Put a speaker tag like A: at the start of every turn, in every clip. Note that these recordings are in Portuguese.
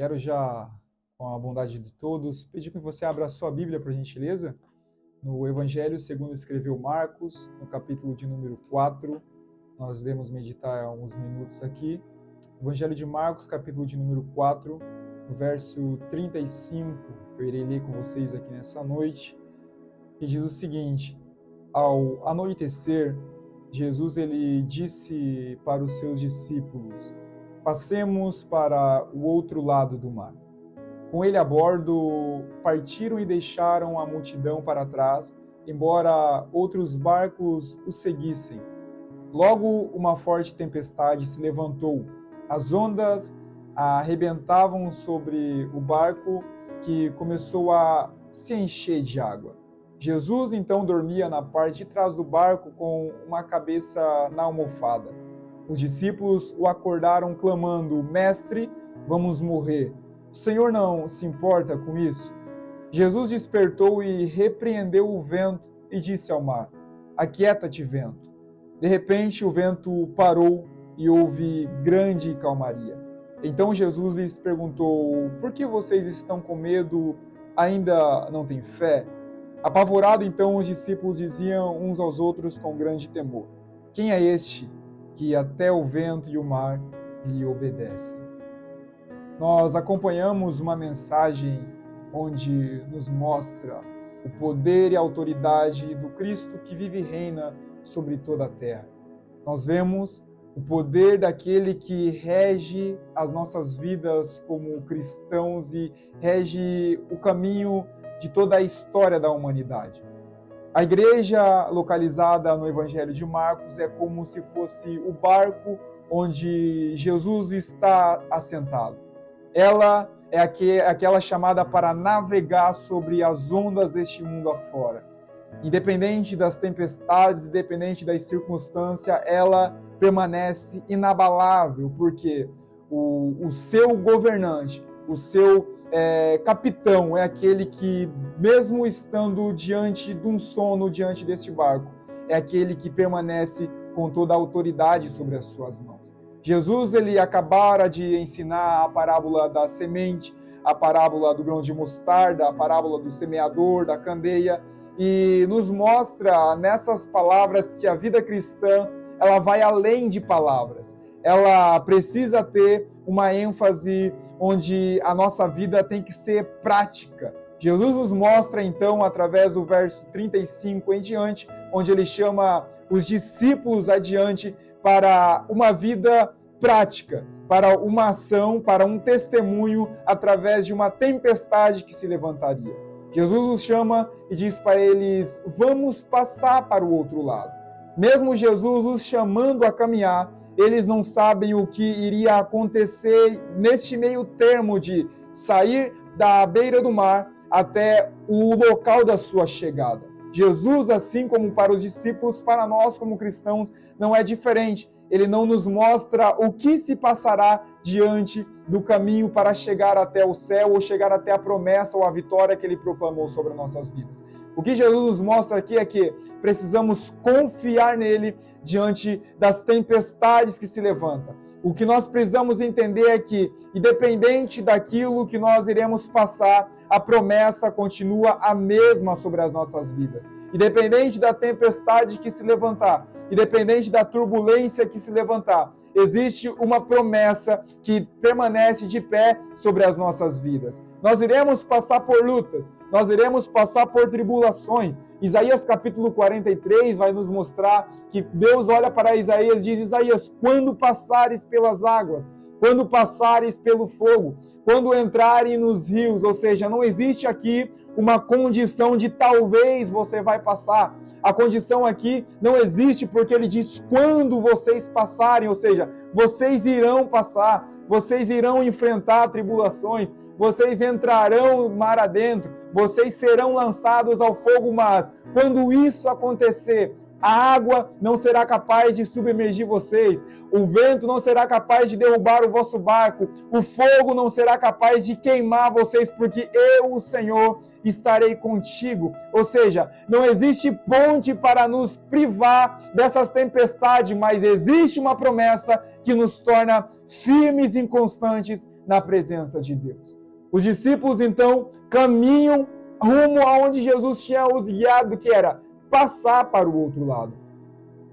A: Quero já, com a bondade de todos, pedir que você abra a sua Bíblia, por gentileza, no Evangelho segundo escreveu Marcos, no capítulo de número 4. Nós devemos meditar alguns minutos aqui. Evangelho de Marcos, capítulo de número 4, no verso 35, eu irei ler com vocês aqui nessa noite, que diz o seguinte: Ao anoitecer, Jesus ele disse para os seus discípulos: Passemos para o outro lado do mar. Com ele a bordo, partiram e deixaram a multidão para trás, embora outros barcos os seguissem. Logo, uma forte tempestade se levantou. As ondas arrebentavam sobre o barco, que começou a se encher de água. Jesus então dormia na parte de trás do barco com uma cabeça na almofada. Os discípulos o acordaram clamando: Mestre, vamos morrer. O Senhor não se importa com isso? Jesus despertou e repreendeu o vento e disse ao mar: Aquieta-te, vento. De repente o vento parou e houve grande calmaria. Então Jesus lhes perguntou: Por que vocês estão com medo? Ainda não têm fé? Apavorado, então, os discípulos diziam uns aos outros com grande temor: Quem é este que até o vento e o mar lhe obedecem. Nós acompanhamos uma mensagem onde nos mostra o poder e a autoridade do Cristo que vive e reina sobre toda a terra. Nós vemos o poder daquele que rege as nossas vidas como cristãos e rege o caminho de toda a história da humanidade. A igreja localizada no Evangelho de Marcos é como se fosse o barco onde Jesus está assentado. Ela é aquela chamada para navegar sobre as ondas deste mundo afora. Independente das tempestades, independente das circunstâncias, ela permanece inabalável, porque o, o seu governante, o seu é, capitão é aquele que, mesmo estando diante de um sono, diante deste barco, é aquele que permanece com toda a autoridade sobre as suas mãos. Jesus ele acabara de ensinar a parábola da semente, a parábola do grão de mostarda, a parábola do semeador, da candeia, e nos mostra nessas palavras que a vida cristã ela vai além de palavras ela precisa ter uma ênfase onde a nossa vida tem que ser prática. Jesus nos mostra então, através do verso 35 em diante, onde ele chama os discípulos adiante para uma vida prática, para uma ação, para um testemunho através de uma tempestade que se levantaria. Jesus os chama e diz para eles: Vamos passar para o outro lado. Mesmo Jesus os chamando a caminhar, eles não sabem o que iria acontecer neste meio termo de sair da beira do mar até o local da sua chegada. Jesus, assim como para os discípulos, para nós como cristãos, não é diferente. Ele não nos mostra o que se passará diante do caminho para chegar até o céu ou chegar até a promessa ou a vitória que ele proclamou sobre nossas vidas. O que Jesus nos mostra aqui é que precisamos confiar nele diante das tempestades que se levantam. O que nós precisamos entender é que, independente daquilo que nós iremos passar, a promessa continua a mesma sobre as nossas vidas. Independente da tempestade que se levantar, independente da turbulência que se levantar, existe uma promessa que permanece de pé sobre as nossas vidas. Nós iremos passar por lutas, nós iremos passar por tribulações, Isaías capítulo 43 vai nos mostrar que Deus olha para Isaías e diz: Isaías, quando passares pelas águas, quando passares pelo fogo, quando entrarem nos rios, ou seja, não existe aqui uma condição de talvez você vai passar. A condição aqui não existe porque ele diz quando vocês passarem, ou seja, vocês irão passar, vocês irão enfrentar tribulações, vocês entrarão mar adentro, vocês serão lançados ao fogo, mas quando isso acontecer, A água não será capaz de submergir vocês. O vento não será capaz de derrubar o vosso barco. O fogo não será capaz de queimar vocês, porque eu, o Senhor, estarei contigo. Ou seja, não existe ponte para nos privar dessas tempestades, mas existe uma promessa que nos torna firmes e constantes na presença de Deus. Os discípulos então caminham rumo aonde Jesus tinha os guiado, que era passar para o outro lado.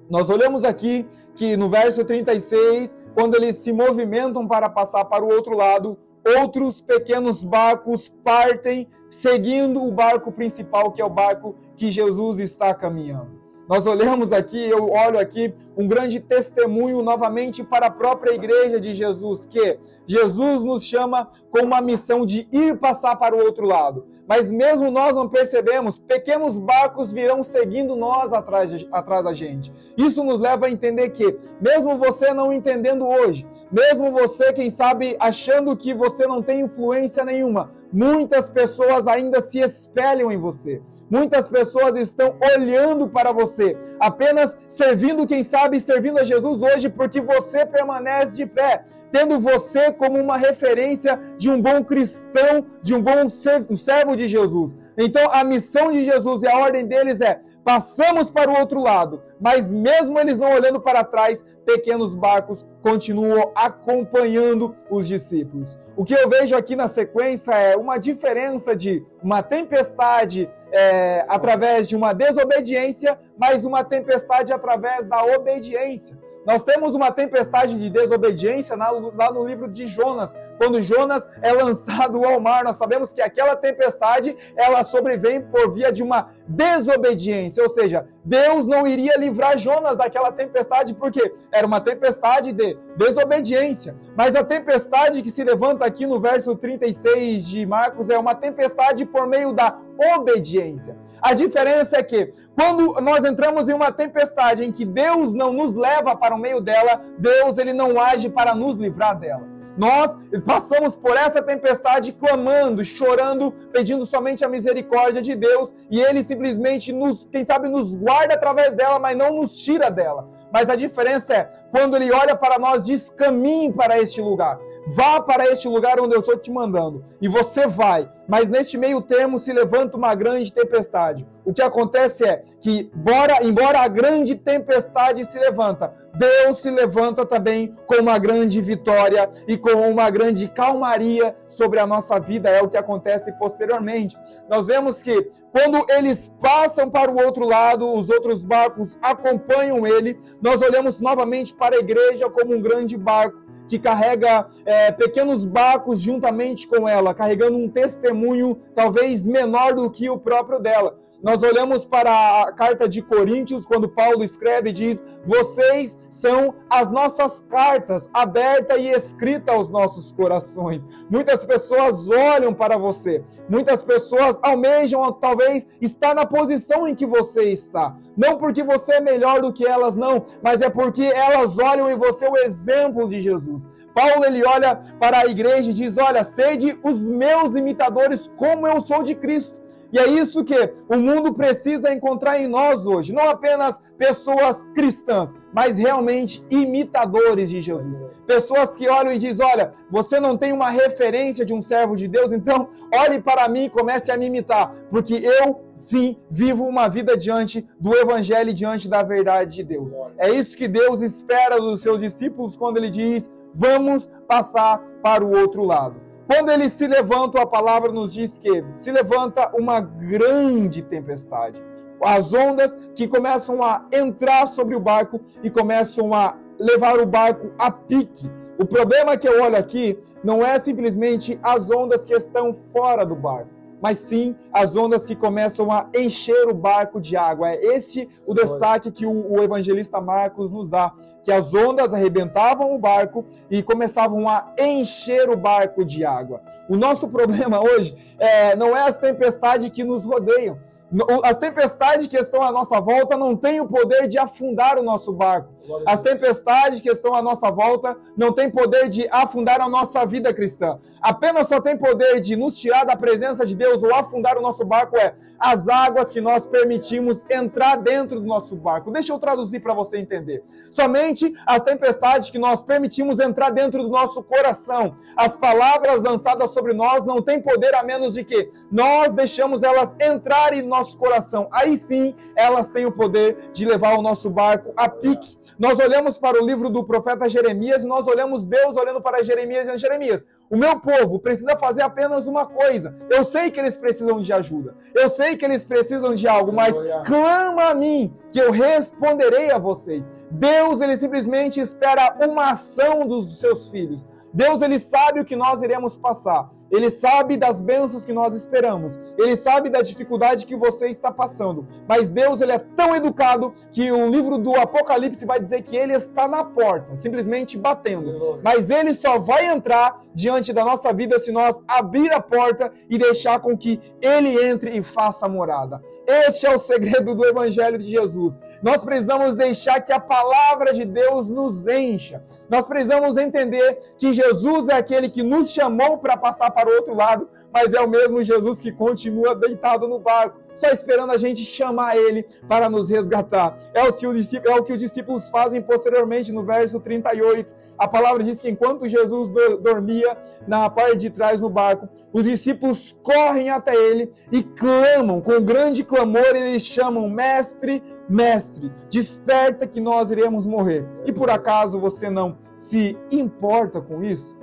A: Nós olhamos aqui que no verso 36, quando eles se movimentam para passar para o outro lado, outros pequenos barcos partem seguindo o barco principal, que é o barco que Jesus está caminhando. Nós olhamos aqui, eu olho aqui, um grande testemunho novamente para a própria igreja de Jesus, que Jesus nos chama com uma missão de ir passar para o outro lado. Mas mesmo nós não percebemos, pequenos barcos virão seguindo nós atrás, atrás da gente. Isso nos leva a entender que, mesmo você não entendendo hoje, mesmo você, quem sabe, achando que você não tem influência nenhuma, muitas pessoas ainda se espelham em você. Muitas pessoas estão olhando para você, apenas servindo, quem sabe, servindo a Jesus hoje, porque você permanece de pé, tendo você como uma referência de um bom cristão, de um bom servo de Jesus. Então, a missão de Jesus e a ordem deles é: passamos para o outro lado, mas mesmo eles não olhando para trás, pequenos barcos continuam acompanhando os discípulos. O que eu vejo aqui na sequência é uma diferença de uma tempestade é, através de uma desobediência, mas uma tempestade através da obediência. Nós temos uma tempestade de desobediência lá no livro de Jonas. Quando Jonas é lançado ao mar, nós sabemos que aquela tempestade ela sobrevém por via de uma desobediência, ou seja, Deus não iria livrar Jonas daquela tempestade porque era uma tempestade de desobediência. Mas a tempestade que se levanta aqui no verso 36 de Marcos é uma tempestade por meio da obediência. A diferença é que quando nós entramos em uma tempestade em que Deus não nos leva para o meio dela, Deus ele não age para nos livrar dela. Nós passamos por essa tempestade clamando, chorando, pedindo somente a misericórdia de Deus, e ele simplesmente nos, quem sabe, nos guarda através dela, mas não nos tira dela. Mas a diferença é, quando ele olha para nós, diz: caminhe para este lugar. Vá para este lugar onde eu estou te mandando. E você vai. Mas neste meio termo se levanta uma grande tempestade. O que acontece é que, embora, embora a grande tempestade se levanta, Deus se levanta também com uma grande vitória e com uma grande calmaria sobre a nossa vida. É o que acontece posteriormente. Nós vemos que quando eles passam para o outro lado, os outros barcos acompanham ele. Nós olhamos novamente para a igreja como um grande barco que carrega é, pequenos barcos juntamente com ela, carregando um testemunho talvez menor do que o próprio dela. Nós olhamos para a carta de Coríntios, quando Paulo escreve e diz: Vocês são as nossas cartas, aberta e escrita aos nossos corações. Muitas pessoas olham para você, muitas pessoas almejam, talvez, estar na posição em que você está. Não porque você é melhor do que elas, não, mas é porque elas olham em você o exemplo de Jesus. Paulo ele olha para a igreja e diz: Olha, sede os meus imitadores, como eu sou de Cristo. E é isso que o mundo precisa encontrar em nós hoje. Não apenas pessoas cristãs, mas realmente imitadores de Jesus. Pessoas que olham e dizem: Olha, você não tem uma referência de um servo de Deus, então olhe para mim e comece a me imitar, porque eu sim vivo uma vida diante do Evangelho e diante da verdade de Deus. É isso que Deus espera dos seus discípulos quando ele diz: Vamos passar para o outro lado. Quando eles se levantam, a palavra nos diz que se levanta uma grande tempestade. As ondas que começam a entrar sobre o barco e começam a levar o barco a pique. O problema que eu olho aqui não é simplesmente as ondas que estão fora do barco mas sim as ondas que começam a encher o barco de água. É esse o destaque que o, o, evangelista Marcos nos dá, que as ondas arrebentavam o barco e começavam a encher o barco de água. O nosso problema hoje é, não é as tempestades que nos rodeiam, as tempestades que estão à nossa volta não têm o poder de afundar o nosso barco. As tempestades que estão à nossa volta não têm poder de afundar a nossa vida cristã. Apenas só tem poder de nos tirar da presença de Deus ou afundar o nosso barco é as águas que nós permitimos entrar dentro do nosso barco. Deixa eu traduzir para você entender. Somente as tempestades que nós permitimos entrar dentro do nosso coração. As palavras lançadas sobre nós não têm poder a menos de que nós deixamos elas entrarem no nosso coração. Aí sim, elas têm o poder de levar o nosso barco a pique. Nós olhamos para o livro do profeta Jeremias e nós olhamos Deus olhando para Jeremias e Jeremias. O meu povo precisa fazer apenas uma coisa. Eu sei que eles precisam de ajuda. Eu sei que eles precisam de algo, mas clama a mim que eu responderei a vocês. Deus, ele simplesmente espera uma ação dos seus filhos. Deus, ele sabe o que nós iremos passar. Ele sabe das bênçãos que nós esperamos. Ele sabe da dificuldade que você está passando. Mas Deus, ele é tão educado que o livro do Apocalipse vai dizer que ele está na porta, simplesmente batendo. Mas ele só vai entrar diante da nossa vida se nós abrir a porta e deixar com que ele entre e faça morada. Este é o segredo do evangelho de Jesus. Nós precisamos deixar que a palavra de Deus nos encha. Nós precisamos entender que Jesus é aquele que nos chamou para passar para o outro lado, mas é o mesmo Jesus que continua deitado no barco, só esperando a gente chamar ele para nos resgatar. É o, é o que os discípulos fazem posteriormente no verso 38. A palavra diz que enquanto Jesus dormia na parte de trás no barco, os discípulos correm até ele e clamam, com grande clamor, eles chamam: Mestre, Mestre, desperta que nós iremos morrer. E por acaso você não se importa com isso?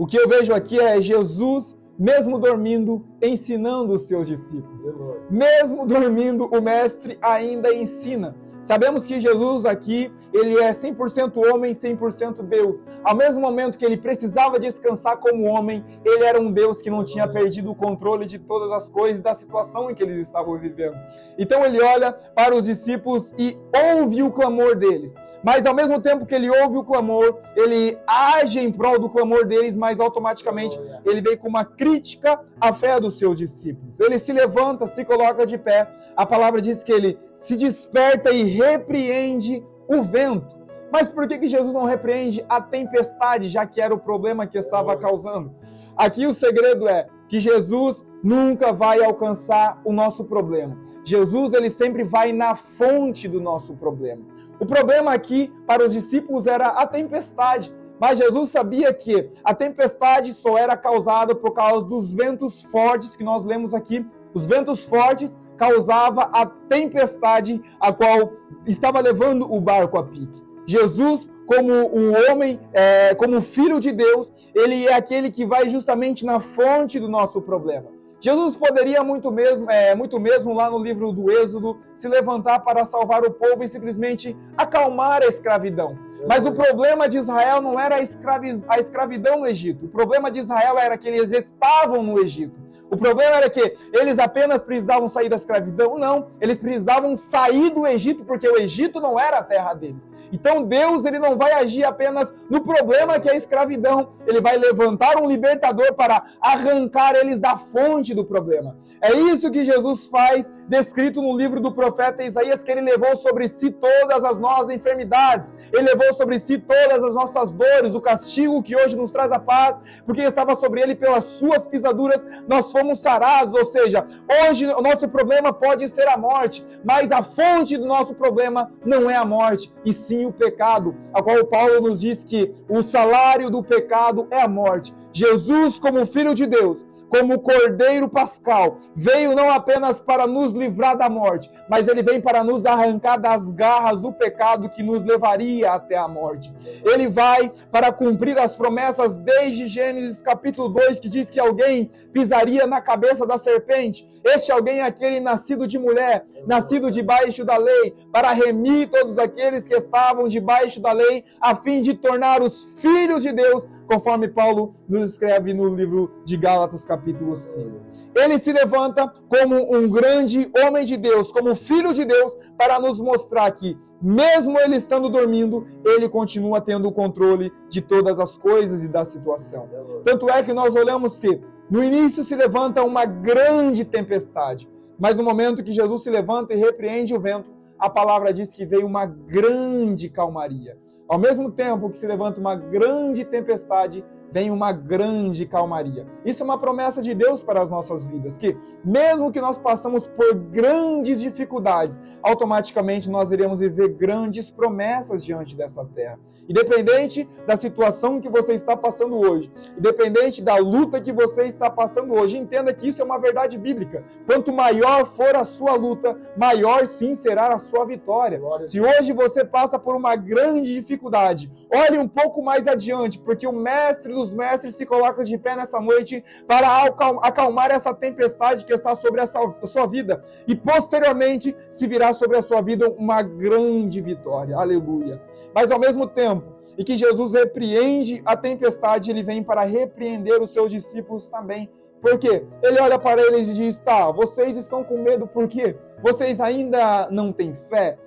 A: O que eu vejo aqui é Jesus, mesmo dormindo, ensinando os seus discípulos. Mesmo dormindo, o Mestre ainda ensina. Sabemos que Jesus aqui, ele é 100% homem, 100% Deus. Ao mesmo momento que ele precisava descansar como homem, ele era um Deus que não tinha perdido o controle de todas as coisas, da situação em que eles estavam vivendo. Então ele olha para os discípulos e ouve o clamor deles. Mas ao mesmo tempo que ele ouve o clamor, ele age em prol do clamor deles, mas automaticamente ele vem com uma crítica à fé dos seus discípulos. Ele se levanta, se coloca de pé. A palavra diz que ele se desperta e repreende o vento. Mas por que, que Jesus não repreende a tempestade, já que era o problema que estava causando? Aqui o segredo é que Jesus nunca vai alcançar o nosso problema. Jesus ele sempre vai na fonte do nosso problema. O problema aqui para os discípulos era a tempestade. Mas Jesus sabia que a tempestade só era causada por causa dos ventos fortes que nós lemos aqui. Os ventos fortes causava a tempestade a qual estava levando o barco a pique. Jesus, como um homem, é, como filho de Deus, ele é aquele que vai justamente na fonte do nosso problema. Jesus poderia muito mesmo, é, muito mesmo lá no livro do Êxodo, se levantar para salvar o povo e simplesmente acalmar a escravidão. Mas o problema de Israel não era a escravidão no Egito. O problema de Israel era que eles estavam no Egito. O problema era que eles apenas precisavam sair da escravidão? Não, eles precisavam sair do Egito, porque o Egito não era a terra deles. Então Deus ele não vai agir apenas no problema que é a escravidão, ele vai levantar um libertador para arrancar eles da fonte do problema. É isso que Jesus faz, descrito no livro do profeta Isaías, que ele levou sobre si todas as nossas enfermidades, ele levou sobre si todas as nossas dores, o castigo que hoje nos traz a paz, porque estava sobre ele pelas suas pisaduras, nós fomos sarados, ou seja, hoje o nosso problema pode ser a morte, mas a fonte do nosso problema não é a morte, e sim o pecado, a qual Paulo nos diz que o salário do pecado é a morte. Jesus, como Filho de Deus, como Cordeiro Pascal, veio não apenas para nos livrar da morte, mas ele vem para nos arrancar das garras do pecado que nos levaria até a morte. Ele vai para cumprir as promessas desde Gênesis capítulo 2, que diz que alguém pisaria na cabeça da serpente. Este alguém é aquele nascido de mulher, nascido debaixo da lei, para remir todos aqueles que estavam debaixo da lei, a fim de tornar os filhos de Deus conforme Paulo nos escreve no livro de Gálatas, capítulo 5. Ele se levanta como um grande homem de Deus, como filho de Deus, para nos mostrar que, mesmo ele estando dormindo, ele continua tendo o controle de todas as coisas e da situação. Tanto é que nós olhamos que no início se levanta uma grande tempestade, mas no momento que Jesus se levanta e repreende o vento, a palavra diz que veio uma grande calmaria. Ao mesmo tempo que se levanta uma grande tempestade, vem uma grande calmaria. Isso é uma promessa de Deus para as nossas vidas, que mesmo que nós passamos por grandes dificuldades, automaticamente nós iremos viver grandes promessas diante dessa terra. Independente da situação que você está passando hoje, independente da luta que você está passando hoje, entenda que isso é uma verdade bíblica. Quanto maior for a sua luta, maior sim será a sua vitória. Se hoje você passa por uma grande dificuldade, olhe um pouco mais adiante, porque o mestre dos mestres se coloca de pé nessa noite para acalmar essa tempestade que está sobre a sua vida e posteriormente se virá sobre a sua vida uma grande vitória. Aleluia. Mas ao mesmo tempo, e que Jesus repreende a tempestade, ele vem para repreender os seus discípulos também. Por quê? Ele olha para eles e diz: Tá, vocês estão com medo por quê? Vocês ainda não têm fé?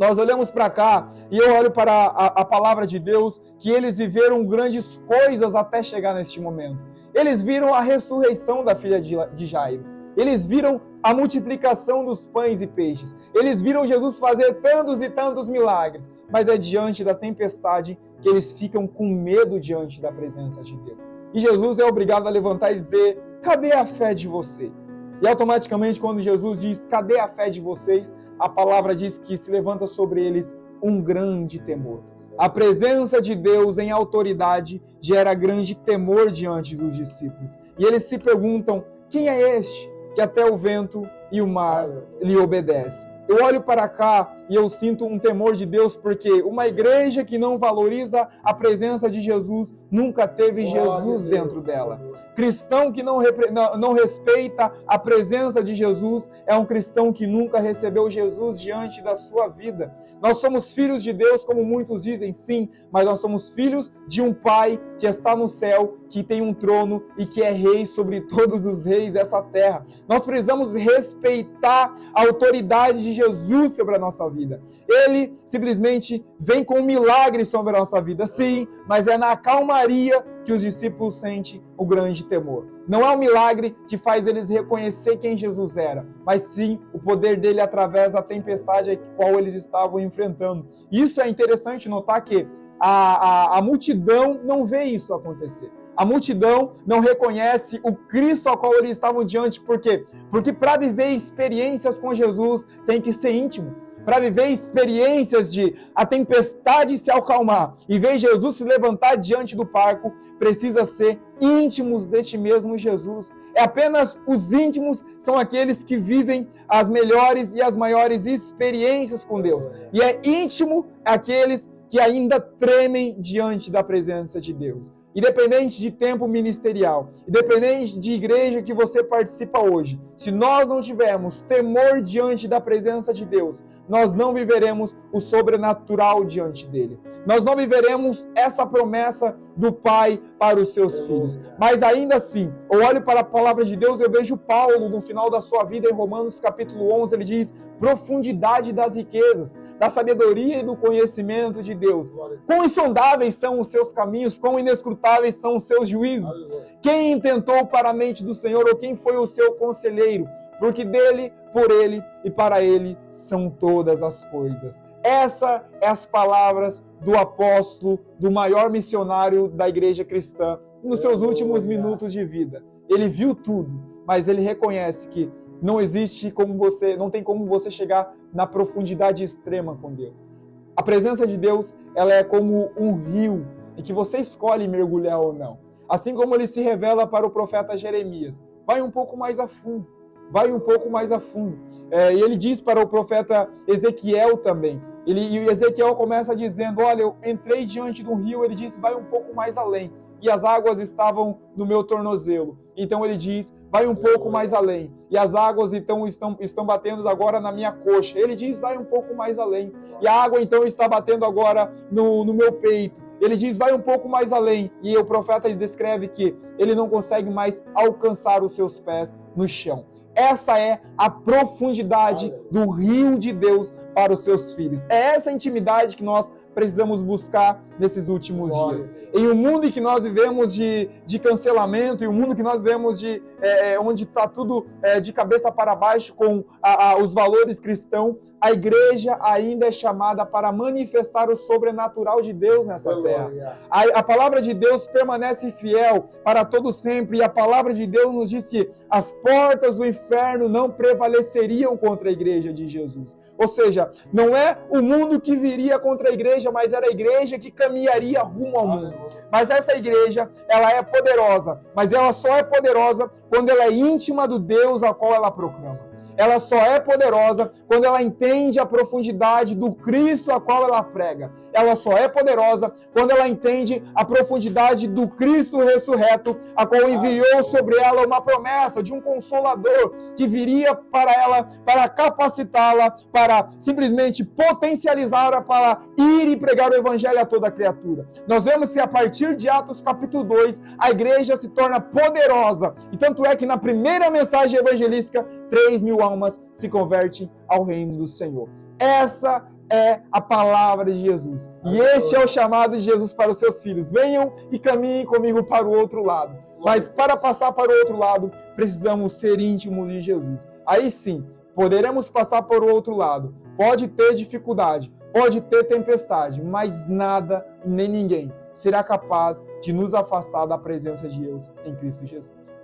A: Nós olhamos para cá e eu olho para a, a, palavra de Deus que eles viveram grandes coisas até chegar neste momento. Eles viram a ressurreição da filha de, de Jairo. Eles viram a multiplicação dos pães e peixes. Eles viram Jesus fazer tantos e tantos milagres. Mas é diante da tempestade que eles ficam com medo diante da presença de Deus. E Jesus é obrigado a levantar e dizer: cadê a fé de vocês? E automaticamente, quando Jesus diz: cadê a fé de vocês? a palavra diz que se levanta sobre eles um grande temor. A presença de Deus em autoridade gera grande temor diante dos discípulos. E eles se perguntam: quem é este que até o vento e o mar lhe obedecem? Eu olho para cá e eu sinto um temor de Deus, porque uma igreja que não valoriza a presença de Jesus nunca teve Jesus dentro dela. Cristão que não, não, respeita a presença de Jesus é um cristão que nunca recebeu Jesus diante da sua vida. Nós somos filhos de Deus, como muitos dizem, sim, mas nós somos filhos de um Pai que está no céu, que tem um trono e que é rei sobre todos os reis dessa terra. Nós precisamos respeitar a autoridade de Jesus sobre a nossa vida. Ele simplesmente vem com um milagre sobre a nossa vida, sim, mas é na calmaria que os discípulos sentem o grande temor. Não é um milagre que faz eles reconhecer quem Jesus era, mas sim o poder dele através da tempestade a qual eles estavam enfrentando. Isso é interessante notar que a, a, a multidão não vê isso acontecer. A multidão não reconhece o Cristo ao qual eles estavam diante, por quê? Porque para viver experiências com Jesus tem que ser íntimo para viver experiências de a tempestade se acalmar e ver Jesus se levantar diante do parco, precisa ser íntimos deste mesmo Jesus. É apenas os íntimos são aqueles que vivem as melhores e as maiores experiências com Deus. E é íntimo aqueles que ainda tremem diante da presença de Deus. Independente de tempo ministerial, independente de igreja que você participa hoje, se nós não tivermos temor diante da presença de Deus, nós não viveremos o sobrenatural diante dele. Nós não viveremos essa promessa do Pai para os seus filhos. Mas ainda assim, eu olho para a palavra de Deus, eu vejo Paulo no final da sua vida em Romanos capítulo 11, ele diz: "Profundidade das riquezas, da sabedoria e do conhecimento de Deus. Quão insondáveis são os seus caminhos, quão inescrutáveis são os seus juízos. Quem intentou para a mente do Senhor ou quem foi o seu conselheiro? porque dele, por ele e para ele são todas as coisas. Essa é as palavras do apóstolo, do maior missionário da igreja cristã nos seus últimos minutos de vida. Ele viu tudo, mas ele reconhece que não existe como você, não tem como você chegar na profundidade extrema com Deus. A presença de Deus, ela é como um rio em que você escolhe mergulhar ou não. Assim como ele se revela para o profeta Jeremias, vai um pouco mais a fundo vai um pouco mais a fundo. É, e ele diz para o profeta Ezequiel também. Ele, e Ezequiel começa dizendo: Olha, eu entrei diante do rio. Ele diz: Vai um pouco mais além. E as águas estavam no meu tornozelo. Então ele diz: Vai um pouco mais além. E as águas então estão, estão batendo agora na minha coxa. Ele diz: Vai um pouco mais além. E a água então está batendo agora no, no meu peito. Ele diz: Vai um pouco mais além. E o profeta descreve que ele não consegue mais alcançar os seus pés no chão. Essa é a profundidade do rio de Deus para os seus filhos. É essa intimidade que nós precisamos buscar nesses últimos dias. Em um mundo em que nós vivemos de, de cancelamento, em um mundo que nós vivemos de é onde está tudo é, de cabeça para baixo com a, a, os valores cristãos, a igreja ainda é chamada para manifestar o sobrenatural de Deus nessa terra. A, a, palavra de Deus permanece fiel para todo sempre, e a palavra de Deus nos diz que as portas do inferno não prevaleceriam contra a igreja de Jesus. Ou seja, não é o mundo que viria contra a igreja, mas era a igreja que caminharia rumo ao mundo. Mas essa igreja, ela é poderosa, mas ela só é poderosa quando ela é íntima do Deus a qual ela proclama ela só é poderosa quando ela entende a profundidade do Cristo a qual ela prega. Ela só é poderosa quando ela entende a profundidade do Cristo ressurreto, a qual enviou sobre ela uma promessa de um consolador que viria para ela para capacitá-la, para simplesmente potencializá-la para ir e pregar o evangelho a toda criatura. Nós vemos que a partir de Atos capítulo 2, a igreja se torna poderosa. E tanto é que na primeira mensagem evangelística 3 mil almas se convertem ao reino do Senhor. Essa é a palavra de Jesus. E este é o chamado de Jesus para os seus filhos. Venham e caminhem comigo para o outro lado. Mas para passar para o outro lado, precisamos ser íntimos de Jesus. Aí sim, poderemos passar para o outro lado. Pode ter dificuldade, pode ter tempestade, mas nada nem ninguém será capaz de nos afastar da presença de Deus em Cristo Jesus.